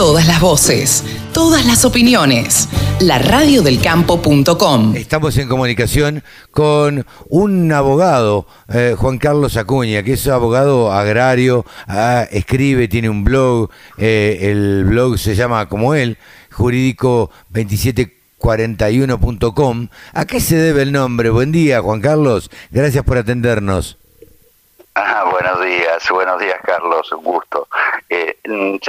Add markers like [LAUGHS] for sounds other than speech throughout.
Todas las voces, todas las opiniones. La radiodelcampo.com. Estamos en comunicación con un abogado, eh, Juan Carlos Acuña, que es abogado agrario, ah, escribe, tiene un blog, eh, el blog se llama como él, jurídico 2741.com. ¿A qué se debe el nombre? Buen día, Juan Carlos. Gracias por atendernos. Ah, buenos días, buenos días Carlos, un gusto. Eh,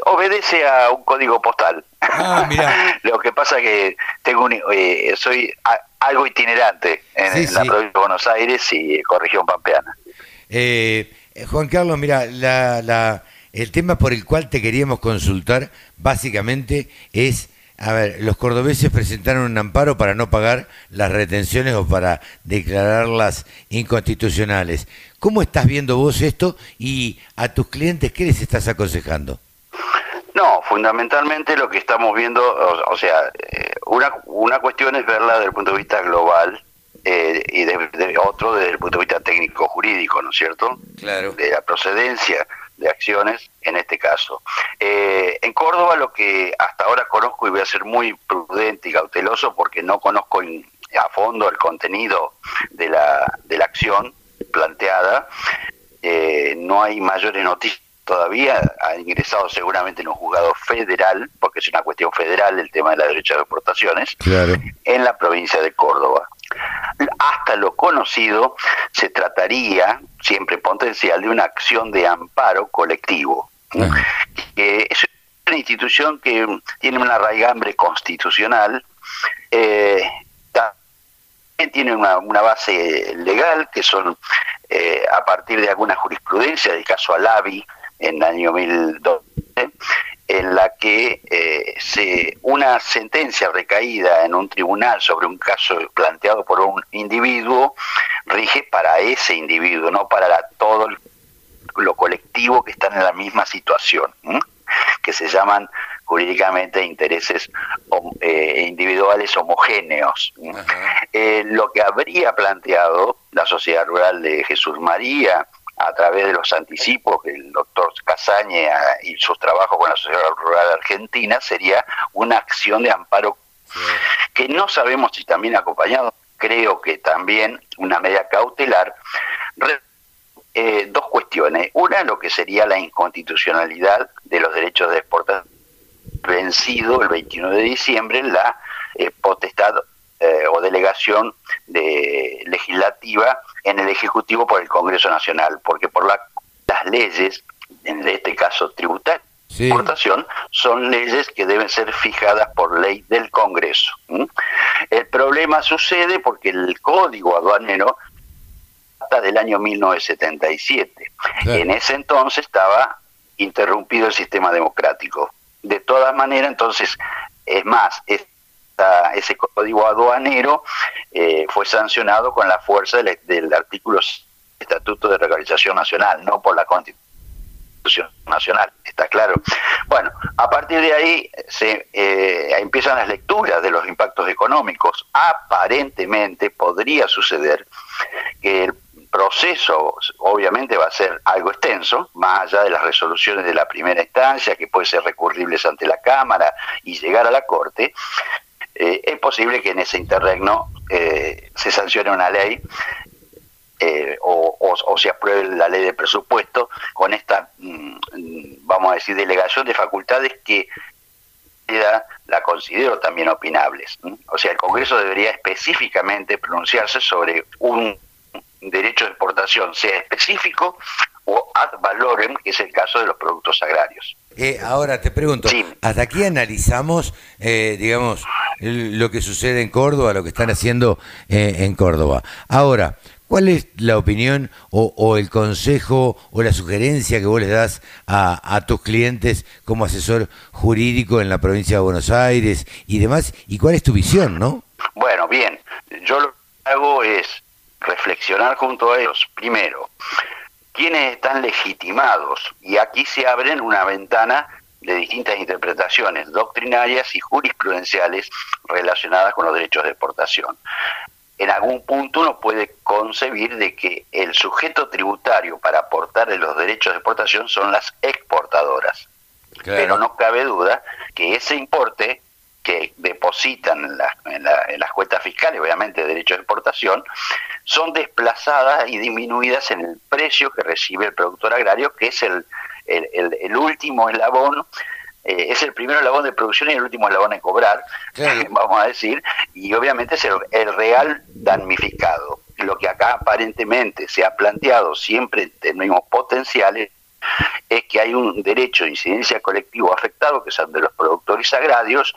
obedece a un código postal. Ah. [LAUGHS] Lo que pasa que tengo un, eh, soy a- algo itinerante en, Sí, en la sí. provincia de Buenos Aires y eh, con región pampeana. Eh, Juan Carlos, mira, la, la- el tema por el cual te queríamos consultar básicamente es, a ver, los cordobeses presentaron un amparo para no pagar las retenciones o para declararlas inconstitucionales. ¿Cómo estás viendo vos esto y a tus clientes qué les estás aconsejando? No, fundamentalmente lo que estamos viendo, o, o sea, eh, una, una cuestión es verla desde el punto de vista global eh, y de, de otro desde el punto de vista técnico-jurídico, ¿no es cierto? Claro. de la procedencia de acciones en este caso. Eh, en Córdoba lo que hasta ahora conozco y voy a ser muy prudente y cauteloso porque no conozco in- a fondo el contenido de la, de la acción planteada, eh, no hay mayores noticias todavía, ha ingresado seguramente en un juzgado federal, porque es una cuestión federal el tema de la derecha de exportaciones, Claro. en la provincia de Córdoba. Hasta lo conocido, se trataría, siempre potencial, de una acción de amparo colectivo, ¿no? Ajá. que es una institución que tiene una raigambre constitucional, eh, también tiene una, una base legal, que son eh, a partir de alguna jurisprudencia, del caso Alavi, en el año 2012, en la que eh, se una sentencia recaída en un tribunal sobre un caso planteado por un individuo rige para ese individuo, no para la- todo el- lo colectivo que están en la misma situación, que se llaman jurídicamente intereses eh, individuales homogéneos. Eh, lo que habría planteado la Sociedad Rural de Jesús María a través de los anticipos del doctor Casaña y sus trabajos con la Sociedad Rural Argentina sería una acción de amparo que no sabemos si también acompañado, creo que también una medida cautelar, eh, dos cuestiones. Una, lo que sería la inconstitucionalidad de los derechos de exportación. Vencido el 21 de diciembre la eh, potestad eh, o delegación de legislativa en el Ejecutivo por el Congreso Nacional, porque por la- las leyes, en este caso tributarias, Sí. exportación, son leyes que deben ser fijadas por ley del Congreso. El problema sucede porque el código aduanero data del año 1977. Claro. En ese entonces estaba interrumpido el sistema democrático. De todas maneras, entonces, es más, ese código aduanero eh, fue sancionado con la fuerza del, del artículo Estatuto de Regularización Nacional, no por la Constitución Nacional, está claro. Bueno, a partir de ahí se eh, empiezan las lecturas de los impactos económicos. Aparentemente podría suceder que el proceso obviamente va a ser algo extenso, más allá de las resoluciones de la primera instancia, que puede ser recurribles ante la Cámara y llegar a la Corte, eh, es posible que en ese interregno eh, se sancione una ley eh, o, o- o se apruebe la ley de presupuesto con esta, mm, vamos a decir, delegación de facultades que la, considero también opinables. O sea, el Congreso debería específicamente pronunciarse sobre un derecho de exportación, sea específico o ad valorem, que es el caso de los productos agrarios. Eh, ahora te pregunto, Sí. hasta aquí analizamos, eh, digamos, lo que sucede en Córdoba, lo que están haciendo eh, en Córdoba. Ahora, ¿cuál es la opinión o, el consejo o la sugerencia que vos les das a, a tus clientes como asesor jurídico en la provincia de Buenos Aires y demás? ¿Y cuál es tu visión, no? Bueno, bien, yo lo que hago es reflexionar junto a ellos, primero, quiénes están legitimados, y aquí se abren una ventana de distintas interpretaciones doctrinarias y jurisprudenciales relacionadas con los derechos de exportación. En algún punto uno puede concebir de que el sujeto tributario para aportarle los derechos de exportación son las exportadoras. Pero no cabe duda que ese importe que depositan en, las cuentas fiscales, obviamente de derechos de exportación, son desplazadas y disminuidas en el precio que recibe el productor agrario, que es el, el, último eslabón eh, es el primer eslabón de producción y el último eslabón de cobrar, [LAUGHS] vamos a decir, y obviamente es el, real damnificado. Lo que acá aparentemente se ha planteado siempre en términos potenciales es que hay un derecho de incidencia colectivo afectado, que el de los productores agrarios,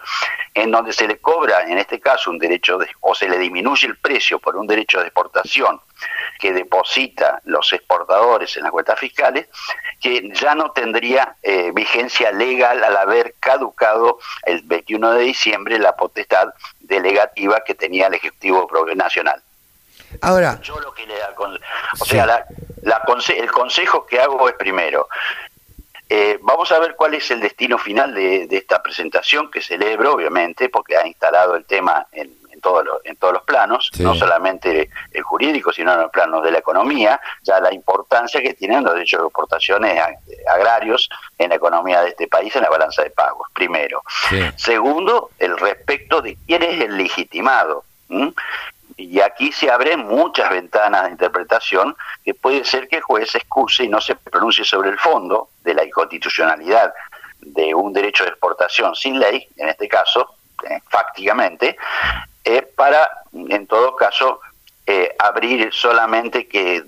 en donde se le cobra, en este caso, un derecho de, o se le disminuye el precio por un derecho de exportación que deposita los exportadores en las cuentas fiscales, que ya no tendría eh, vigencia legal al haber caducado el 21 de diciembre la potestad delegativa que tenía el Ejecutivo Nacional. Ahora, yo lo que le o sea, la, el consejo que hago es primero, eh, vamos a ver cuál es el destino final de, esta presentación que celebro, obviamente, porque ha instalado el tema en, en, todos los planos, no solamente el jurídico, sino en los planos de la economía, ya la importancia que tienen los derechos de exportaciones agrarios en la economía de este país, en la balanza de pagos, primero. Segundo, el respecto de quién es el legitimado. Y aquí se abren muchas ventanas de interpretación que puede ser que el juez excuse y no se pronuncie sobre el fondo de la inconstitucionalidad de un derecho de exportación sin ley, en este caso, eh, fácticamente, eh, para, en todo caso, eh, abrir solamente que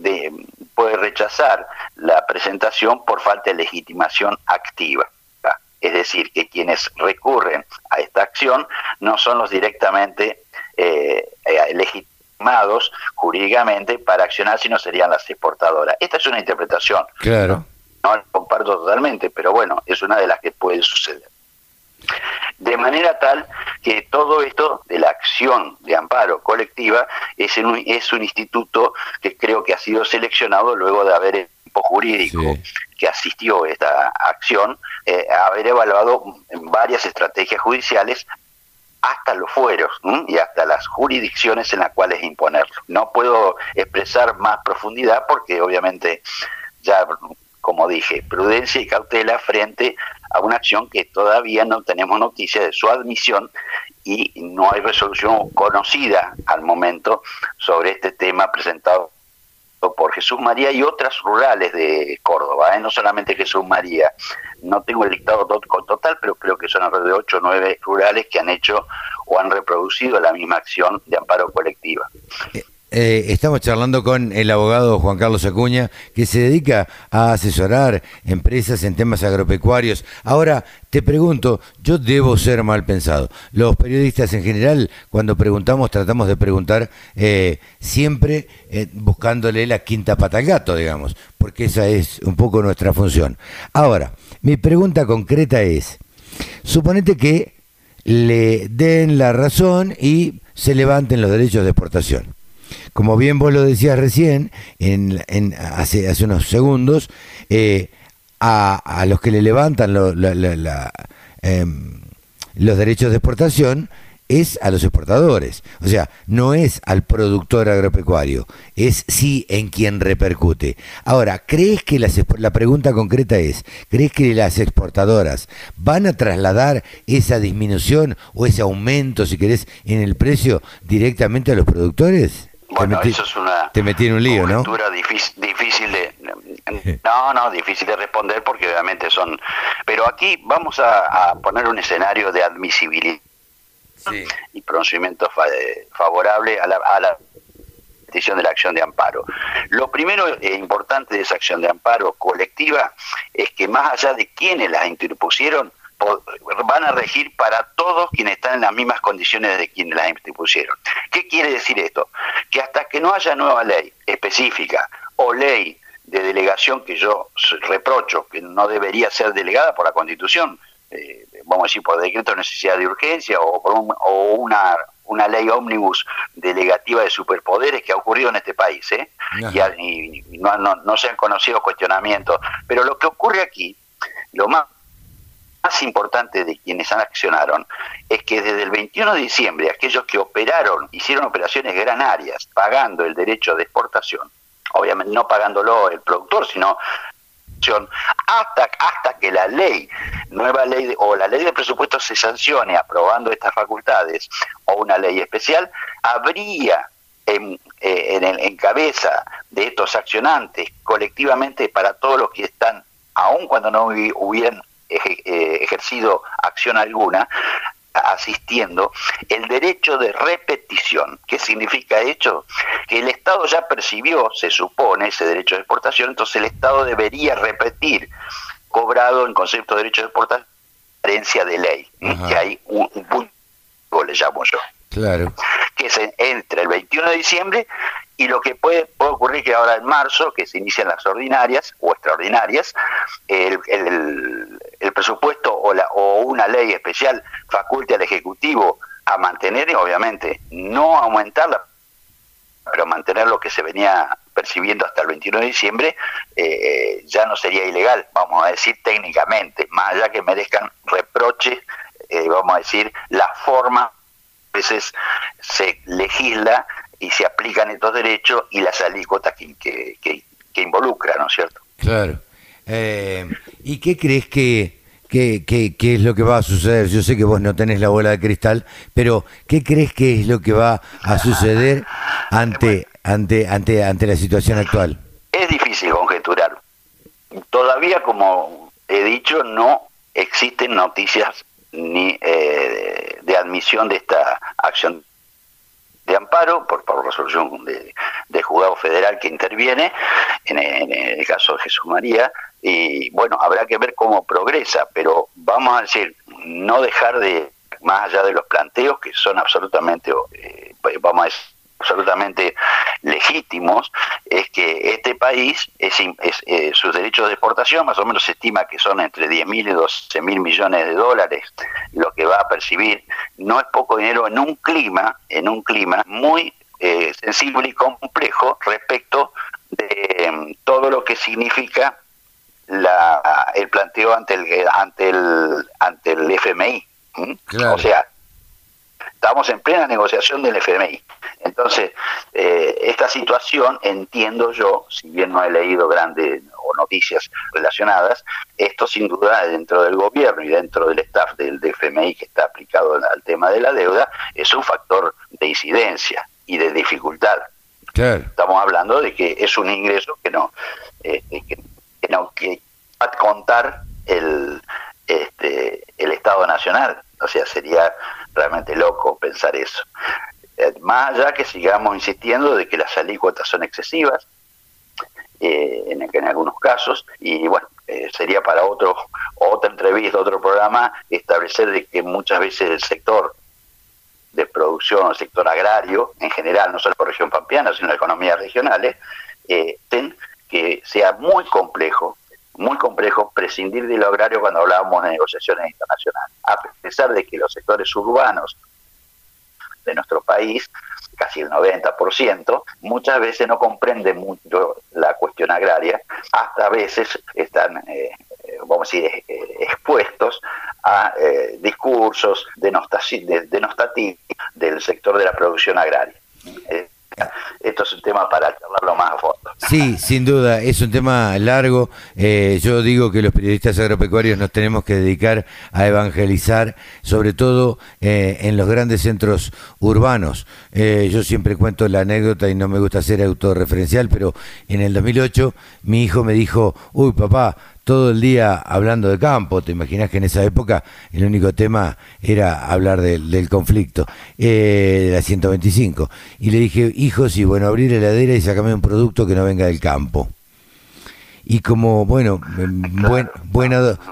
puede rechazar la presentación por falta de legitimación activa. Es decir, que quienes recurren a esta acción no son los directamente eh, eh, legitimados jurídicamente para accionar, si no serían las exportadoras. Esta es una interpretación. Claro. No, la comparto totalmente, pero bueno, es una de las que puede suceder. De manera tal que todo esto de la acción de amparo colectiva es un, es un instituto que creo que ha sido seleccionado luego de haber equipo jurídico que asistió a esta acción, eh, haber evaluado varias estrategias judiciales hasta los fueros y hasta las jurisdicciones en las cuales imponerlo. No puedo expresar más profundidad porque obviamente ya, como dije, prudencia y cautela frente a una acción que todavía no tenemos noticia de su admisión y no hay resolución conocida al momento sobre este tema presentado por Jesús María y otras rurales de Córdoba, ¿eh? no solamente Jesús María. No tengo el listado total, pero creo que son alrededor de 8 o 9 rurales que han hecho o han reproducido la misma acción de amparo colectiva. Eh, estamos charlando con el abogado Juan Carlos Acuña, que se dedica a asesorar empresas en temas agropecuarios. Ahora, te pregunto, yo debo ser mal pensado. Los periodistas en general, cuando preguntamos, tratamos de preguntar eh, siempre eh, buscándole la quinta pata al gato, digamos, porque esa es un poco nuestra función. Ahora, mi pregunta concreta es, suponete que le den la razón y se levanten los derechos de exportación como bien vos lo decías recién, en, hace, hace unos segundos, eh, a, los que le levantan em, los derechos de exportación es a los exportadores. O sea, no es al productor agropecuario, es sí en quien repercute. Ahora, ¿crees que las, la pregunta concreta es, ¿crees que las exportadoras van a trasladar esa disminución o ese aumento, si querés, en el precio directamente a los productores? Bueno, eso es una te metí en un lío, ¿no? Difícil, difícil de no, no, difícil de responder porque obviamente son. Pero aquí vamos a, poner un escenario de admisibilidad y procedimiento favorable a la, a la petición de la acción de amparo. Lo primero e importante de esa acción de amparo colectiva es que más allá de quienes la interpusieron, van a regir para todos quienes están en las mismas condiciones de quienes las impusieron. ¿Qué quiere decir esto? Que hasta que no haya nueva ley específica o ley de delegación que yo reprocho que no debería ser delegada por la Constitución, eh, vamos a decir por decreto de necesidad de urgencia o por o una una ley ómnibus delegativa de superpoderes que ha ocurrido en este país, ¿eh? y, no, no, no se han conocido cuestionamientos. Pero lo que ocurre aquí, lo más más importante de quienes accionaron es que desde el 21 de diciembre aquellos que operaron, hicieron operaciones granarias pagando el derecho de exportación, obviamente no pagándolo el productor, sino hasta, hasta que la ley, nueva ley o la ley de presupuesto se sancione aprobando estas facultades o una ley especial, habría en, eh, en, cabeza de estos accionantes colectivamente para todos los que están, aun cuando no hubieran ejercido acción alguna, asistiendo el derecho de repetición. ¿Qué significa hecho? Que el Estado ya percibió, se supone, ese derecho de exportación, entonces el Estado debería repetir, cobrado en concepto de derecho de exportación, herencia de ley, que hay un, punto, le llamo yo. Claro. Que es entre el 21 de diciembre y lo que puede, puede ocurrir que ahora en marzo, que se inician las ordinarias o extraordinarias, el, el, presupuesto o, la, o una ley especial faculte al Ejecutivo a mantener, obviamente, no aumentarla, pero mantener lo que se venía percibiendo hasta el 21 de diciembre, eh, ya no sería ilegal, vamos a decir técnicamente, más allá que merezcan reproches, eh, vamos a decir, la forma, a veces se legisla y se aplican estos derechos y las alícuotas que, que, que, involucra, ¿no es cierto? Claro. Eh, ¿Y qué crees que, que, que, es lo que va a suceder? Yo sé que vos no tenés la bola de cristal, pero ¿qué crees que es lo que va a suceder ante, ante, ante, ante la situación actual? Es difícil conjeturar. Todavía, como he dicho, no existen noticias ni eh, de admisión de esta acción de amparo por, por resolución de, de, juzgado federal que interviene en, el caso de Jesús María. Y bueno habrá que ver cómo progresa pero vamos a decir no dejar de más allá de los planteos que son absolutamente eh, vamos a decir absolutamente legítimos es que este país, es, eh, sus derechos de exportación, más o menos se estima que son entre 10 mil y 12 mil millones de dólares lo que va a percibir. No es poco dinero en un clima, en un clima muy eh, sensible y complejo respecto de mm, todo lo que significa la, el planteo ante el ante el ante el FMI. O sea, estamos en plena negociación del FMI. Entonces, eh, esta situación, entiendo yo, si bien no he leído grandes o noticias relacionadas, esto sin duda dentro del gobierno y dentro del staff del, FMI que está aplicado al tema de la deuda, es un factor de incidencia y de dificultad. Estamos hablando de que es un ingreso que no, eh, que, no que va a contar el, este, el Estado Nacional. O sea, sería realmente loco pensar eso. Eh, más allá que sigamos insistiendo de que las alícuotas son excesivas, eh, en, en, algunos casos, y bueno, eh, sería para otro otra entrevista, otro programa, establecer de que muchas veces el sector de producción, el sector agrario en general, no solo por región pampeana, sino economías regionales, eh, que sea muy complejo, muy complejo prescindir de lo agrario cuando hablábamos de negociaciones internacionales, a pesar de que los sectores urbanos de nuestro país, casi el 90%, muchas veces no comprenden mucho la cuestión agraria, hasta a veces están, eh, vamos a decir, eh, expuestos a eh, discursos denostativos del sector de la producción agraria esto es un tema para charlarlo más a fondo. Sí, sin duda, es un tema largo. Eh, yo digo que los periodistas agropecuarios nos tenemos que dedicar a evangelizar, sobre todo eh, en los grandes centros urbanos. Eh, yo siempre cuento la anécdota y no me gusta ser autorreferencial, pero en el 2008 mi hijo me dijo, uy papá, todo el día hablando de campo. Te imaginas que en esa época el único tema era hablar del conflicto, eh, la 125. Y le dije, hijos, y bueno, abrir la heladera y sacarme un producto que no venga del campo y como bueno buen,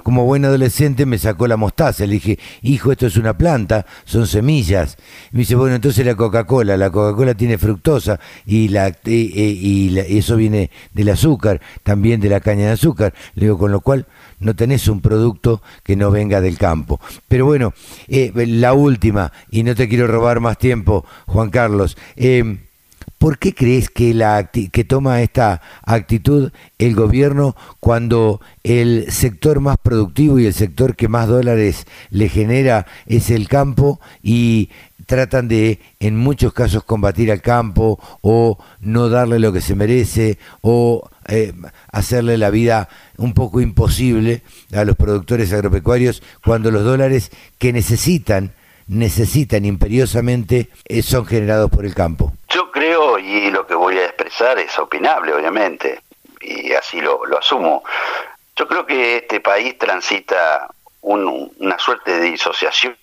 como buen adolescente me sacó la mostaza. Le dije hijo esto es una planta son semillas me dice bueno entonces la Coca Cola la Coca Cola tiene fructosa y la y, eso viene del azúcar también de la caña de azúcar le digo con lo cual no tenés un producto que no venga del campo pero bueno eh, la última y no te quiero robar más tiempo Juan Carlos eh, ¿Por qué crees que, la, que toma esta actitud el gobierno cuando el sector más productivo y el sector que más dólares le genera es el campo y tratan de en muchos casos combatir al campo o no darle lo que se merece o eh, hacerle la vida un poco imposible a los productores agropecuarios cuando los dólares que necesitan necesitan imperiosamente eh, son generados por el campo? Y lo que voy a expresar es opinable, obviamente, y así lo, asumo. Yo creo que este país transita una suerte de disociación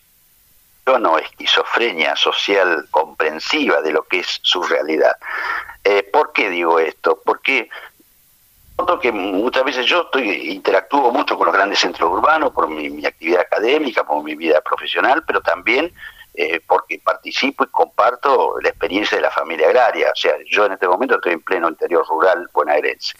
o esquizofrenia social comprensiva de lo que es su realidad. Eh, ¿Por qué digo esto? Porque que muchas veces yo estoy interactúo mucho con los grandes centros urbanos por mi, actividad académica, por mi vida profesional, pero también eh, porque participo y comparto la experiencia de la familia agraria. O sea, yo en este momento estoy en pleno interior rural bonaerense.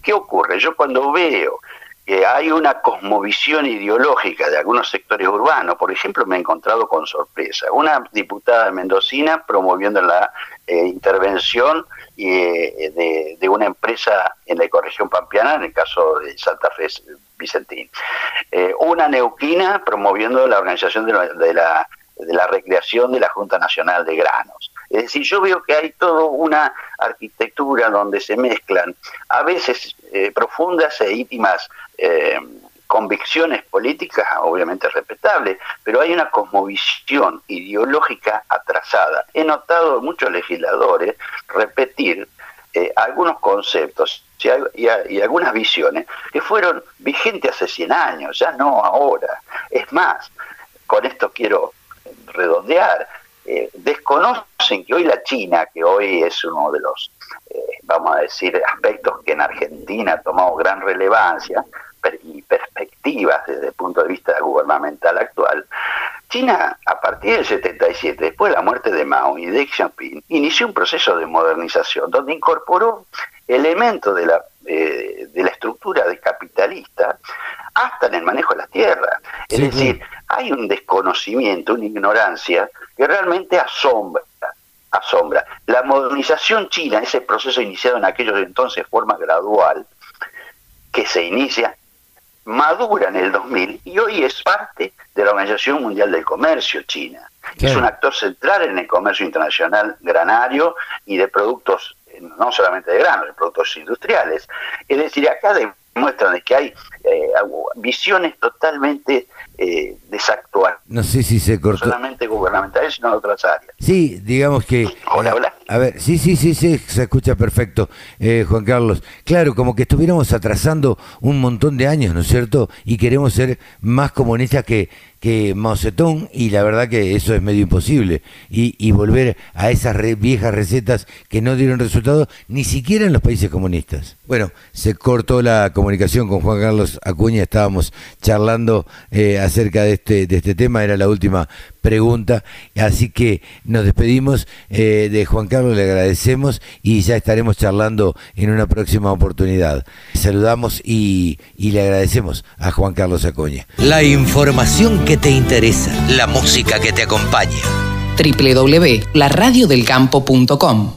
¿Qué ocurre? Yo cuando veo que hay una cosmovisión ideológica de algunos sectores urbanos. Por ejemplo, me he encontrado con sorpresa. Una diputada mendocina promoviendo la eh, intervención eh, de, una empresa en la ecorregión pampeana, en el caso de Santa Fe Vicentín. Eh, una neuquina promoviendo la organización de la, de la recreación de la Junta Nacional de Granos. Es decir, yo veo que hay toda una arquitectura donde se mezclan a veces eh, profundas e íntimas eh, convicciones políticas, obviamente respetables, pero hay una cosmovisión ideológica atrasada. He notado muchos legisladores repetir eh, algunos conceptos y, y, algunas visiones que fueron vigentes hace 100 años, ya no ahora. Es más, con esto quiero redondear, eh, desconocen que hoy la China, que hoy es uno de los, eh, vamos a decir, aspectos que en Argentina ha tomado gran relevancia y perspectivas desde el punto de vista gubernamental actual, China, a partir del 77, después de la muerte de Mao y Deng Xiaoping, inició un proceso de modernización donde incorporó elementos de la, eh, de la estructura de capitalista hasta en el manejo de las tierras. Es decir, hay un desconocimiento, una ignorancia que realmente asombra, asombra. La modernización china, ese proceso iniciado en aquellos entonces de forma gradual, que se inicia, madura en el 2000 y hoy es parte de la Organización Mundial del Comercio China. Es un actor central en el comercio internacional granario y de productos, no solamente de granos, de productos industriales. Es decir, acá demuestran que hay eh, visiones totalmente eh, desactuar. No sé si se cortó. No solamente gubernamentales, sino otras áreas. Sí, digamos que... Hola, hola. A ver, sí, sí, sí, sí, se escucha perfecto, eh, Juan Carlos. Claro, como que estuviéramos atrasando un montón de años, ¿no es cierto? Y queremos ser más comunistas que, que Mao Zedong, y la verdad que eso es medio imposible. Y, y volver a esas viejas recetas que no dieron resultado ni siquiera en los países comunistas. Bueno, se cortó la comunicación con Juan Carlos Acuña, estábamos charlando eh, acerca de este, de este tema, era la última pregunta, así que nos despedimos eh, de Juan Carlos, le agradecemos y ya estaremos charlando en una próxima oportunidad. Saludamos y, y le agradecemos a Juan Carlos Acuña. La información que te interesa, la música que te acompaña. www.laradiodelcampo.com